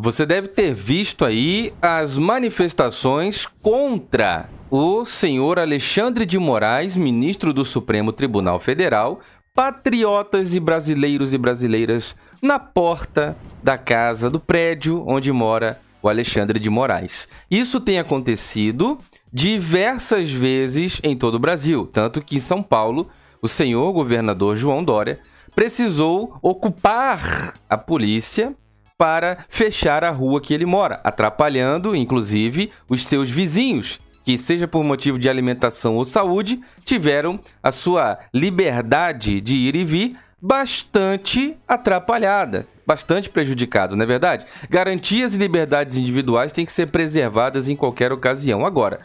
Você deve ter visto aí as manifestações contra o senhor Alexandre de Moraes, ministro do Supremo Tribunal Federal, patriotas e brasileiros e brasileiras na porta da casa, do prédio onde mora o Alexandre de Moraes. Isso tem acontecido diversas vezes em todo o Brasil, tanto que em São Paulo, o senhor governador João Dória precisou ocupar a polícia para fechar a rua que ele mora, atrapalhando inclusive os seus vizinhos, que seja por motivo de alimentação ou saúde, tiveram a sua liberdade de ir e vir bastante atrapalhada, bastante prejudicado, não é verdade? Garantias e liberdades individuais têm que ser preservadas em qualquer ocasião. Agora,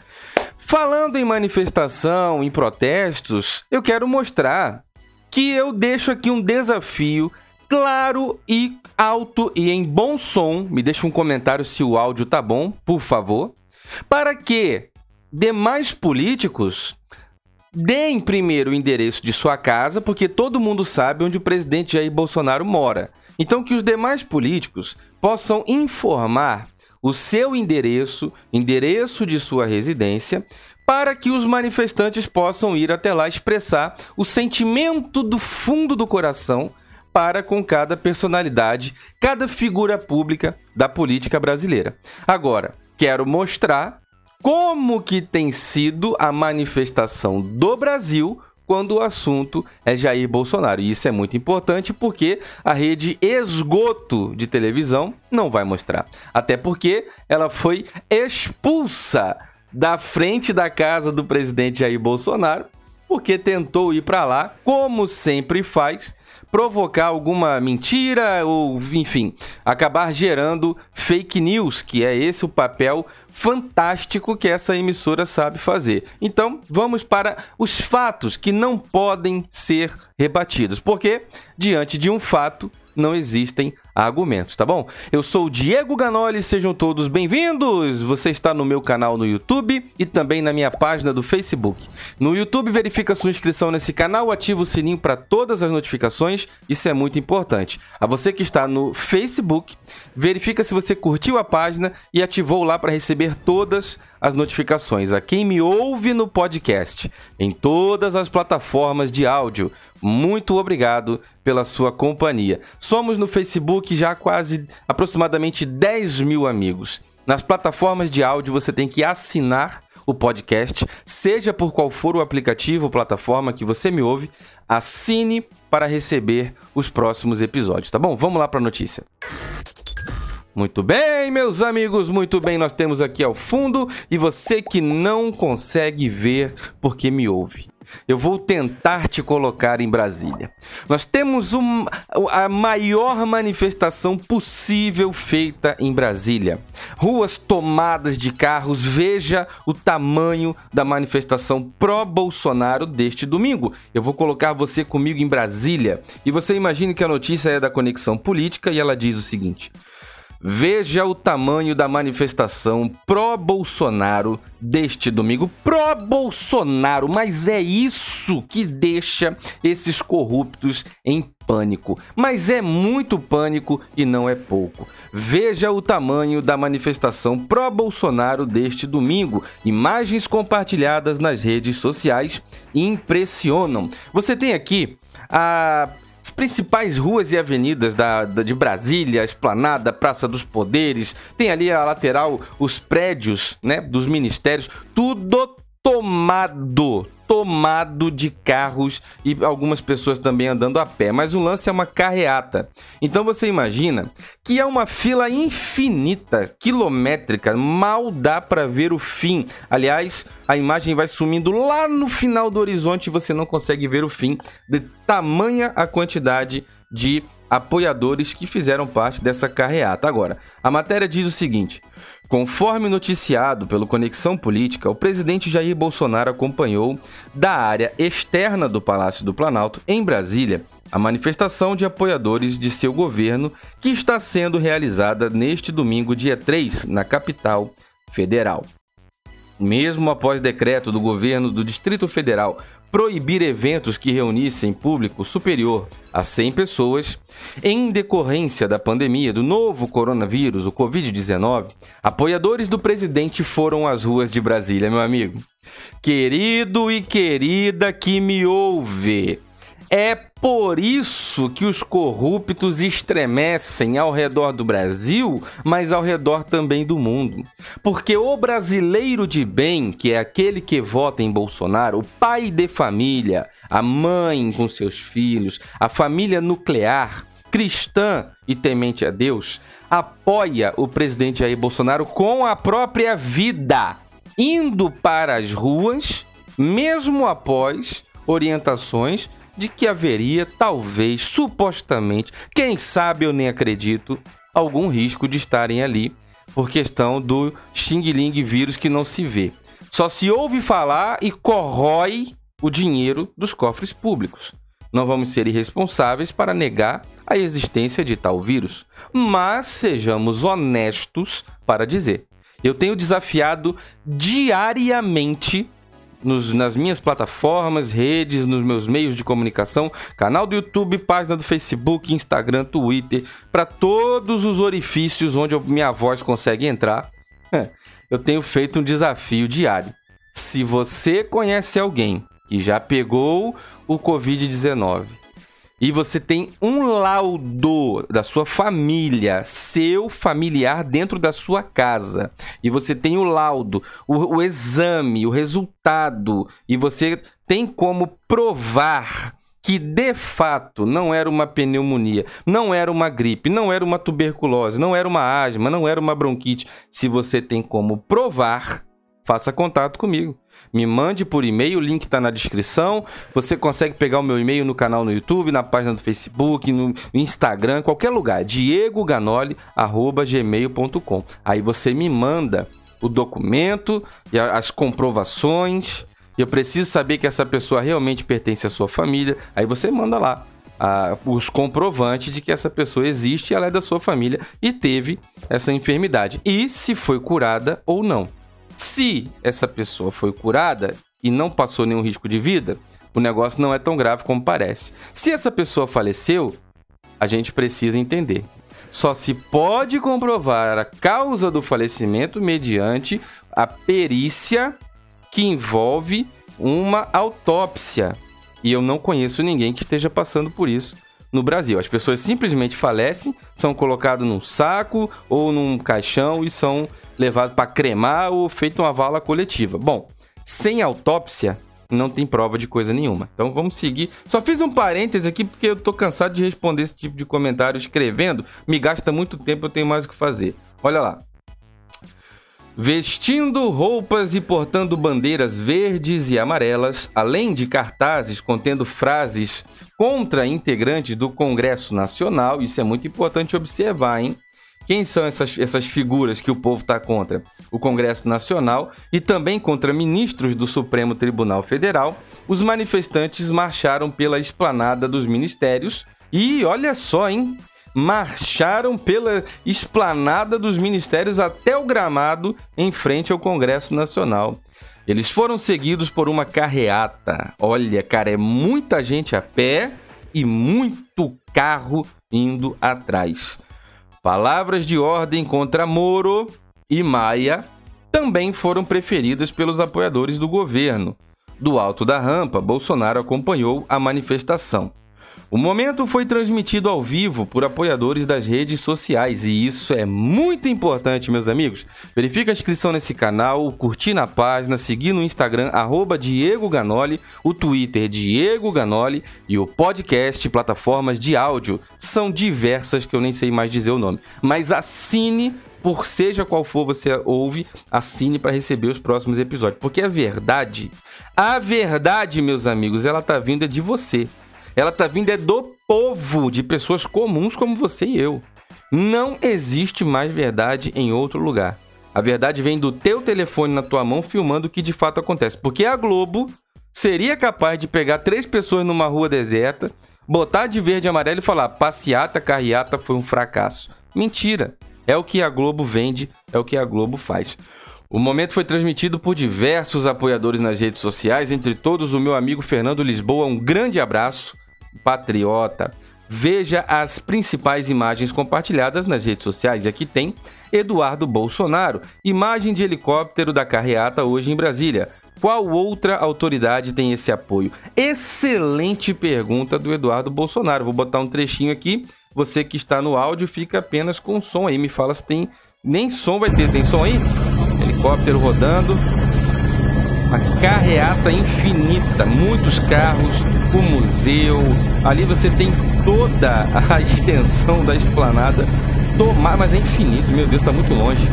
falando em manifestação, em protestos, eu quero mostrar que eu deixo aqui um desafio claro e alto e em bom som. Me deixa um comentário se o áudio tá bom, por favor. Para que demais políticos deem primeiro o endereço de sua casa, porque todo mundo sabe onde o presidente Jair Bolsonaro mora. Então, que os demais políticos possam informar o seu endereço, endereço de sua residência, para que os manifestantes possam ir até lá expressar o sentimento do fundo do coração para com cada personalidade, cada figura pública da política brasileira. Agora, quero mostrar como que tem sido a manifestação do Brasil quando o assunto é Jair Bolsonaro. E isso é muito importante porque a rede esgoto de televisão não vai mostrar. Até porque ela foi expulsa da frente da casa do presidente Jair Bolsonaro porque tentou ir para lá, como sempre faz, provocar alguma mentira ou, enfim, acabar gerando fake news, que é esse o papel fantástico que essa emissora sabe fazer. Então, vamos para os fatos que não podem ser rebatidos, porque diante de um fato não existem argumentos, tá bom? Eu sou o Diego Ganoli, sejam todos bem-vindos! Você está no meu canal no YouTube e também na minha página do Facebook. No YouTube, verifica sua inscrição nesse canal, ativa o sininho para todas as notificações, isso é muito importante. A você que está no Facebook, verifica se você curtiu a página e ativou lá para receber todas as notificações. A quem me ouve no podcast, em todas as plataformas de áudio, muito obrigado pela sua companhia. Somos no Facebook já quase aproximadamente 10 mil amigos. Nas plataformas de áudio você tem que assinar o podcast, seja por qual for o aplicativo ou plataforma que você me ouve, assine para receber os próximos episódios, tá bom? Vamos lá para a notícia. Muito bem, meus amigos, muito bem. Nós temos aqui ao fundo e você que não consegue ver porque me ouve. Eu vou tentar te colocar em Brasília. Nós temos um, a maior manifestação possível feita em Brasília. Ruas tomadas de carros. Veja o tamanho da manifestação pró-Bolsonaro deste domingo. Eu vou colocar você comigo em Brasília. E você imagine que a notícia é da Conexão Política e ela diz o seguinte. Veja o tamanho da manifestação pró-Bolsonaro deste domingo. Pró-Bolsonaro, mas é isso que deixa esses corruptos em pânico. Mas é muito pânico e não é pouco. Veja o tamanho da manifestação pró-Bolsonaro deste domingo. Imagens compartilhadas nas redes sociais impressionam. Você tem aqui a principais ruas e avenidas da, da, de Brasília, a Esplanada, Praça dos Poderes, tem ali a lateral os prédios, né, dos ministérios, tudo tomado, tomado de carros e algumas pessoas também andando a pé, mas o lance é uma carreata. Então você imagina que é uma fila infinita, quilométrica, mal dá para ver o fim. Aliás, a imagem vai sumindo lá no final do horizonte e você não consegue ver o fim de tamanha a quantidade de apoiadores que fizeram parte dessa carreata. Agora, a matéria diz o seguinte: Conforme noticiado pelo Conexão Política, o presidente Jair Bolsonaro acompanhou da área externa do Palácio do Planalto, em Brasília, a manifestação de apoiadores de seu governo que está sendo realizada neste domingo, dia 3, na capital federal. Mesmo após decreto do governo do Distrito Federal proibir eventos que reunissem público superior a 100 pessoas, em decorrência da pandemia do novo coronavírus, o Covid-19, apoiadores do presidente foram às ruas de Brasília, meu amigo. Querido e querida que me ouve, é por isso que os corruptos estremecem ao redor do Brasil, mas ao redor também do mundo. Porque o brasileiro de bem, que é aquele que vota em Bolsonaro, o pai de família, a mãe com seus filhos, a família nuclear, cristã e temente a Deus, apoia o presidente Jair Bolsonaro com a própria vida, indo para as ruas, mesmo após orientações de que haveria, talvez, supostamente, quem sabe eu nem acredito, algum risco de estarem ali por questão do Xing Ling vírus que não se vê. Só se ouve falar e corrói o dinheiro dos cofres públicos. Não vamos ser irresponsáveis para negar a existência de tal vírus, mas sejamos honestos para dizer. Eu tenho desafiado diariamente nos, nas minhas plataformas, redes, nos meus meios de comunicação, canal do YouTube, página do Facebook, Instagram, Twitter, para todos os orifícios onde minha voz consegue entrar. Eu tenho feito um desafio diário. Se você conhece alguém que já pegou o Covid-19 e você tem um laudo da sua família, seu familiar dentro da sua casa, e você tem o laudo, o, o exame, o resultado, e você tem como provar que de fato não era uma pneumonia, não era uma gripe, não era uma tuberculose, não era uma asma, não era uma bronquite. Se você tem como provar, faça contato comigo. Me mande por e-mail, o link está na descrição. Você consegue pegar o meu e-mail no canal no YouTube, na página do Facebook, no Instagram, qualquer lugar. diegoganoli@gmail.com. Aí você me manda o documento e as comprovações. Eu preciso saber que essa pessoa realmente pertence à sua família. Aí você manda lá os comprovantes de que essa pessoa existe, ela é da sua família e teve essa enfermidade. E se foi curada ou não. Se essa pessoa foi curada e não passou nenhum risco de vida, o negócio não é tão grave como parece. Se essa pessoa faleceu, a gente precisa entender. Só se pode comprovar a causa do falecimento mediante a perícia que envolve uma autópsia. E eu não conheço ninguém que esteja passando por isso no Brasil. As pessoas simplesmente falecem, são colocadas num saco ou num caixão e são levados para cremar ou feito uma vala coletiva. Bom, sem autópsia não tem prova de coisa nenhuma. Então vamos seguir. Só fiz um parêntese aqui porque eu tô cansado de responder esse tipo de comentário escrevendo. Me gasta muito tempo, eu tenho mais o que fazer. Olha lá. Vestindo roupas e portando bandeiras verdes e amarelas, além de cartazes contendo frases contra integrantes do Congresso Nacional, isso é muito importante observar, hein? Quem são essas, essas figuras que o povo está contra? O Congresso Nacional e também contra ministros do Supremo Tribunal Federal. Os manifestantes marcharam pela esplanada dos ministérios e olha só, hein? Marcharam pela esplanada dos ministérios até o gramado em frente ao Congresso Nacional. Eles foram seguidos por uma carreata. Olha, cara, é muita gente a pé e muito carro indo atrás. Palavras de ordem contra Moro e Maia também foram preferidas pelos apoiadores do governo. Do alto da rampa, Bolsonaro acompanhou a manifestação. O momento foi transmitido ao vivo por apoiadores das redes sociais e isso é muito importante, meus amigos. Verifique a inscrição nesse canal, curtir na página, seguir no Instagram, arroba Diego Ganoli, o Twitter Diego Ganoli e o podcast, plataformas de áudio. São diversas que eu nem sei mais dizer o nome. Mas assine por seja qual for você ouve, assine para receber os próximos episódios. Porque a verdade, a verdade, meus amigos, ela tá vindo de você. Ela tá vindo é do povo, de pessoas comuns como você e eu. Não existe mais verdade em outro lugar. A verdade vem do teu telefone na tua mão filmando o que de fato acontece. Porque a Globo seria capaz de pegar três pessoas numa rua deserta, botar de verde e amarelo e falar: passeata, carreata foi um fracasso. Mentira. É o que a Globo vende, é o que a Globo faz. O momento foi transmitido por diversos apoiadores nas redes sociais, entre todos o meu amigo Fernando Lisboa. Um grande abraço, patriota. Veja as principais imagens compartilhadas nas redes sociais. Aqui tem Eduardo Bolsonaro, imagem de helicóptero da carreata hoje em Brasília. Qual outra autoridade tem esse apoio? Excelente pergunta do Eduardo Bolsonaro. Vou botar um trechinho aqui. Você que está no áudio fica apenas com som aí. Me fala se tem. Nem som vai ter. Tem som aí? Helicóptero rodando. Uma carreata infinita. Muitos carros. O museu. Ali você tem toda a extensão da esplanada. Tomar, mas é infinito. Meu Deus, está muito longe.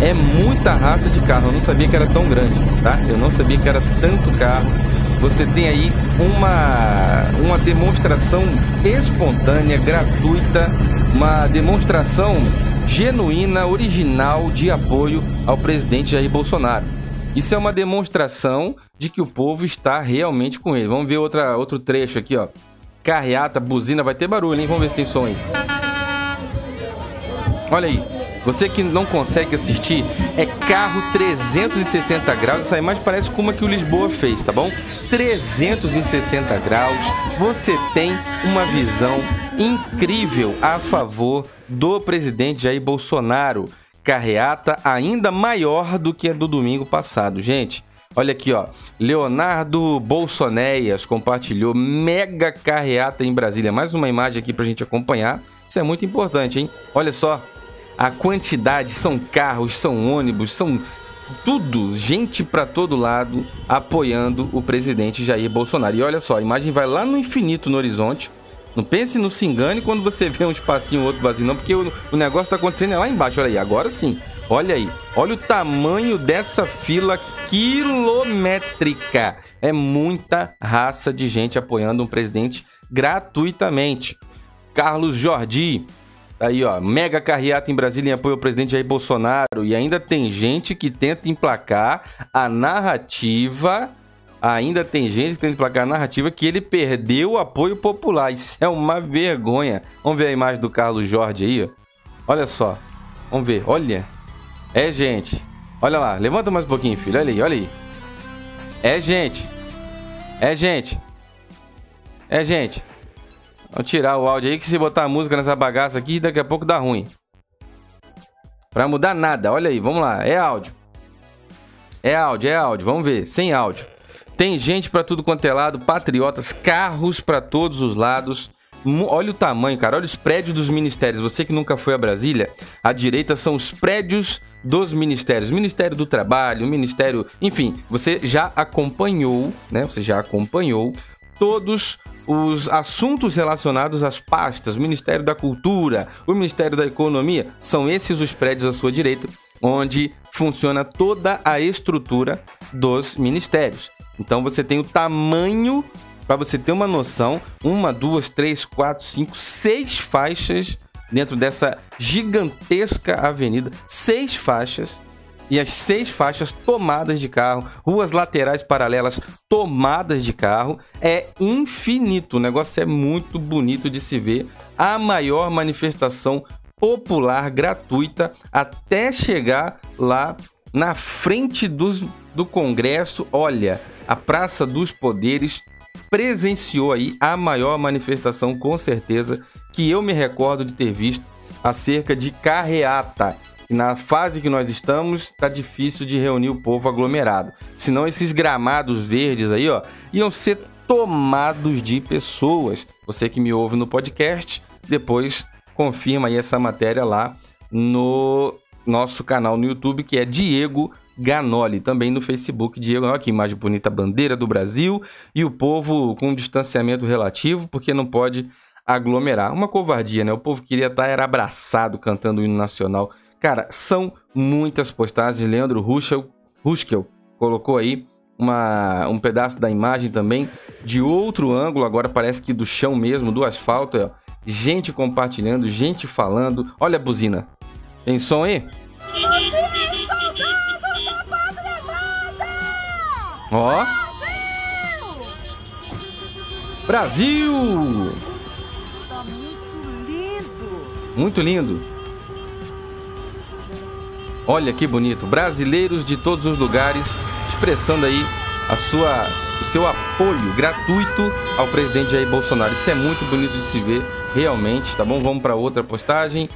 É muita raça de carro. Eu não sabia que era tão grande, tá? Eu não sabia que era tanto carro. Você tem aí uma, uma demonstração espontânea, gratuita, uma demonstração genuína, original de apoio ao presidente Jair Bolsonaro. Isso é uma demonstração de que o povo está realmente com ele. Vamos ver outra, outro trecho aqui, ó. Carreata, buzina, vai ter barulho, hein? Vamos ver se tem som aí. Olha aí. Você que não consegue assistir, é carro 360 graus. Essa imagem parece como a que o Lisboa fez, tá bom? 360 graus. Você tem uma visão incrível a favor do presidente Jair Bolsonaro. Carreata ainda maior do que a do domingo passado, gente. Olha aqui, ó. Leonardo Bolsoneias compartilhou mega carreata em Brasília. Mais uma imagem aqui pra gente acompanhar. Isso é muito importante, hein? Olha só a quantidade, são carros, são ônibus, são tudo, gente para todo lado apoiando o presidente Jair Bolsonaro. E olha só, a imagem vai lá no infinito no horizonte. Não pense no se engane quando você vê um espacinho outro vazio, não, porque o, o negócio está acontecendo é lá embaixo. Olha aí, agora sim. Olha aí, olha o tamanho dessa fila quilométrica. É muita raça de gente apoiando um presidente gratuitamente. Carlos Jordi, Aí, ó, mega carreata em Brasília em apoio ao presidente Jair Bolsonaro. E ainda tem gente que tenta emplacar a narrativa. Ainda tem gente que tenta emplacar a narrativa que ele perdeu o apoio popular. Isso é uma vergonha. Vamos ver a imagem do Carlos Jorge aí, ó. Olha só. Vamos ver. Olha. É gente. Olha lá. Levanta mais um pouquinho, filho. Olha aí, olha aí. É gente. É gente. É gente. Vamos tirar o áudio aí que se botar a música nessa bagaça aqui, daqui a pouco dá ruim. Pra mudar nada, olha aí, vamos lá, é áudio. É áudio, é áudio, vamos ver, sem áudio. Tem gente para tudo quanto é lado, patriotas, carros para todos os lados. Olha o tamanho, cara. Olha os prédios dos ministérios. Você que nunca foi a Brasília, à direita são os prédios dos ministérios. Ministério do Trabalho, Ministério. Enfim, você já acompanhou, né? Você já acompanhou todos os assuntos relacionados às pastas, Ministério da Cultura, o Ministério da Economia, são esses os prédios à sua direita, onde funciona toda a estrutura dos ministérios. Então você tem o tamanho, para você ter uma noção, uma, duas, três, quatro, cinco, seis faixas dentro dessa gigantesca avenida, seis faixas e as seis faixas tomadas de carro, ruas laterais paralelas tomadas de carro, é infinito. O negócio é muito bonito de se ver. A maior manifestação popular gratuita até chegar lá na frente dos, do Congresso. Olha, a Praça dos Poderes presenciou aí a maior manifestação, com certeza, que eu me recordo de ter visto acerca de carreata na fase que nós estamos, está difícil de reunir o povo aglomerado. Senão esses gramados verdes aí, ó, iam ser tomados de pessoas. Você que me ouve no podcast, depois confirma aí essa matéria lá no nosso canal no YouTube, que é Diego Ganoli, também no Facebook, Diego, olha que imagem bonita, bandeira do Brasil e o povo com distanciamento relativo, porque não pode aglomerar. Uma covardia, né? O povo queria estar era abraçado cantando o hino nacional Cara, são muitas postagens. Leandro Ruschel, Ruschel colocou aí uma, um pedaço da imagem também de outro ângulo, agora parece que do chão mesmo, do asfalto. Ó. Gente compartilhando, gente falando. Olha a buzina. Tem som aí? Ó. Brasil! Tá muito lindo. Muito lindo. Olha que bonito. Brasileiros de todos os lugares expressando aí a sua, o seu apoio gratuito ao presidente Jair Bolsonaro. Isso é muito bonito de se ver, realmente, tá bom? Vamos para outra postagem.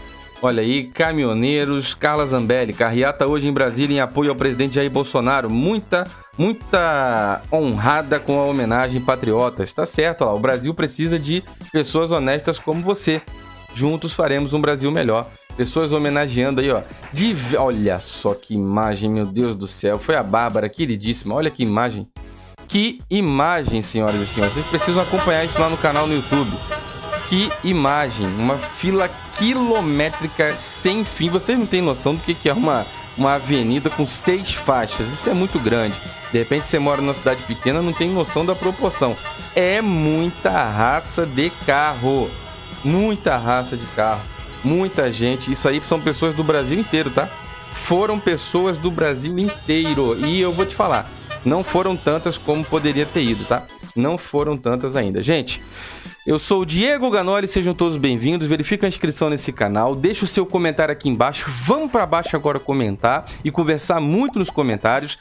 Olha aí, caminhoneiros, Carla Zambelli, carreata hoje em Brasília em apoio ao presidente Jair Bolsonaro. Muita, muita honrada com a homenagem patriotas. Tá certo, ó, o Brasil precisa de pessoas honestas como você. Juntos faremos um Brasil melhor. Pessoas homenageando aí, ó. De... Olha só que imagem, meu Deus do céu. Foi a Bárbara, queridíssima. Olha que imagem. Que imagem, senhoras e senhores. Vocês precisam acompanhar isso lá no canal no YouTube. Que imagem. Uma fila quilométrica sem fim. Vocês não têm noção do que é uma, uma avenida com seis faixas. Isso é muito grande. De repente você mora numa cidade pequena, não tem noção da proporção. É muita raça de carro. Muita raça de carro muita gente. Isso aí são pessoas do Brasil inteiro, tá? Foram pessoas do Brasil inteiro. E eu vou te falar, não foram tantas como poderia ter ido, tá? Não foram tantas ainda. Gente, eu sou o Diego Ganoli, sejam todos bem-vindos. Verifica a inscrição nesse canal, deixa o seu comentário aqui embaixo. Vamos para baixo agora comentar e conversar muito nos comentários.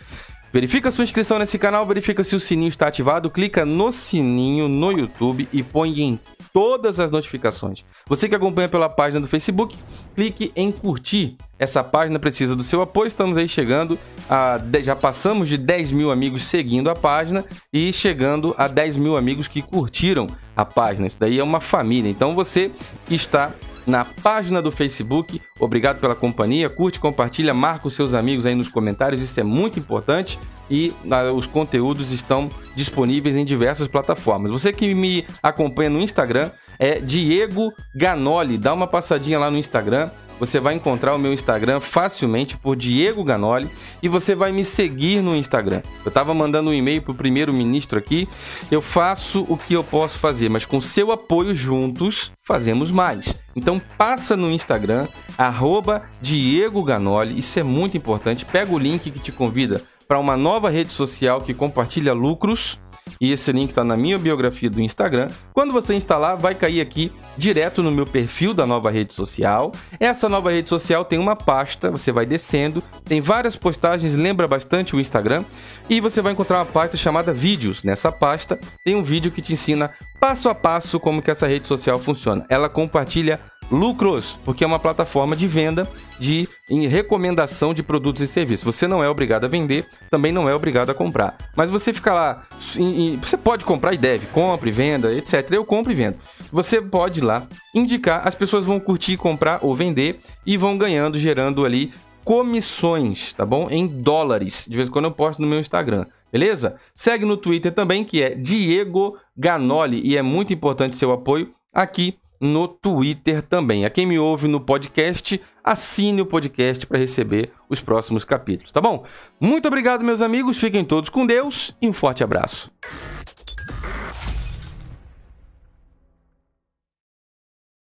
Verifica sua inscrição nesse canal, verifica se o sininho está ativado, clica no sininho no YouTube e põe em todas as notificações. Você que acompanha pela página do Facebook, clique em curtir. Essa página precisa do seu apoio. Estamos aí chegando a. Já passamos de 10 mil amigos seguindo a página e chegando a 10 mil amigos que curtiram a página. Isso daí é uma família. Então você está na página do Facebook. Obrigado pela companhia. Curte, compartilha, marca os seus amigos aí nos comentários. Isso é muito importante. E os conteúdos estão disponíveis em diversas plataformas. Você que me acompanha no Instagram é Diego Ganoli. Dá uma passadinha lá no Instagram você vai encontrar o meu Instagram facilmente por Diego Ganoli e você vai me seguir no Instagram. Eu estava mandando um e-mail para o primeiro-ministro aqui. Eu faço o que eu posso fazer, mas com seu apoio juntos fazemos mais. Então passa no Instagram, arroba Diego Ganoli, isso é muito importante. Pega o link que te convida para uma nova rede social que compartilha lucros e esse link está na minha biografia do Instagram. Quando você instalar, vai cair aqui direto no meu perfil da nova rede social. Essa nova rede social tem uma pasta, você vai descendo, tem várias postagens, lembra bastante o Instagram, e você vai encontrar uma pasta chamada Vídeos. Nessa pasta tem um vídeo que te ensina passo a passo como que essa rede social funciona. Ela compartilha Lucros, porque é uma plataforma de venda de em recomendação de produtos e serviços. Você não é obrigado a vender, também não é obrigado a comprar. Mas você fica lá, você pode comprar e deve, compre, venda, etc. Eu compro e vendo. Você pode ir lá indicar, as pessoas vão curtir, comprar ou vender e vão ganhando, gerando ali comissões, tá bom? Em dólares. De vez em quando eu posto no meu Instagram. Beleza? Segue no Twitter também, que é Diego Ganoli, e é muito importante seu apoio aqui no Twitter também. A quem me ouve no podcast, assine o podcast para receber os próximos capítulos, tá bom? Muito obrigado, meus amigos. Fiquem todos com Deus e um forte abraço.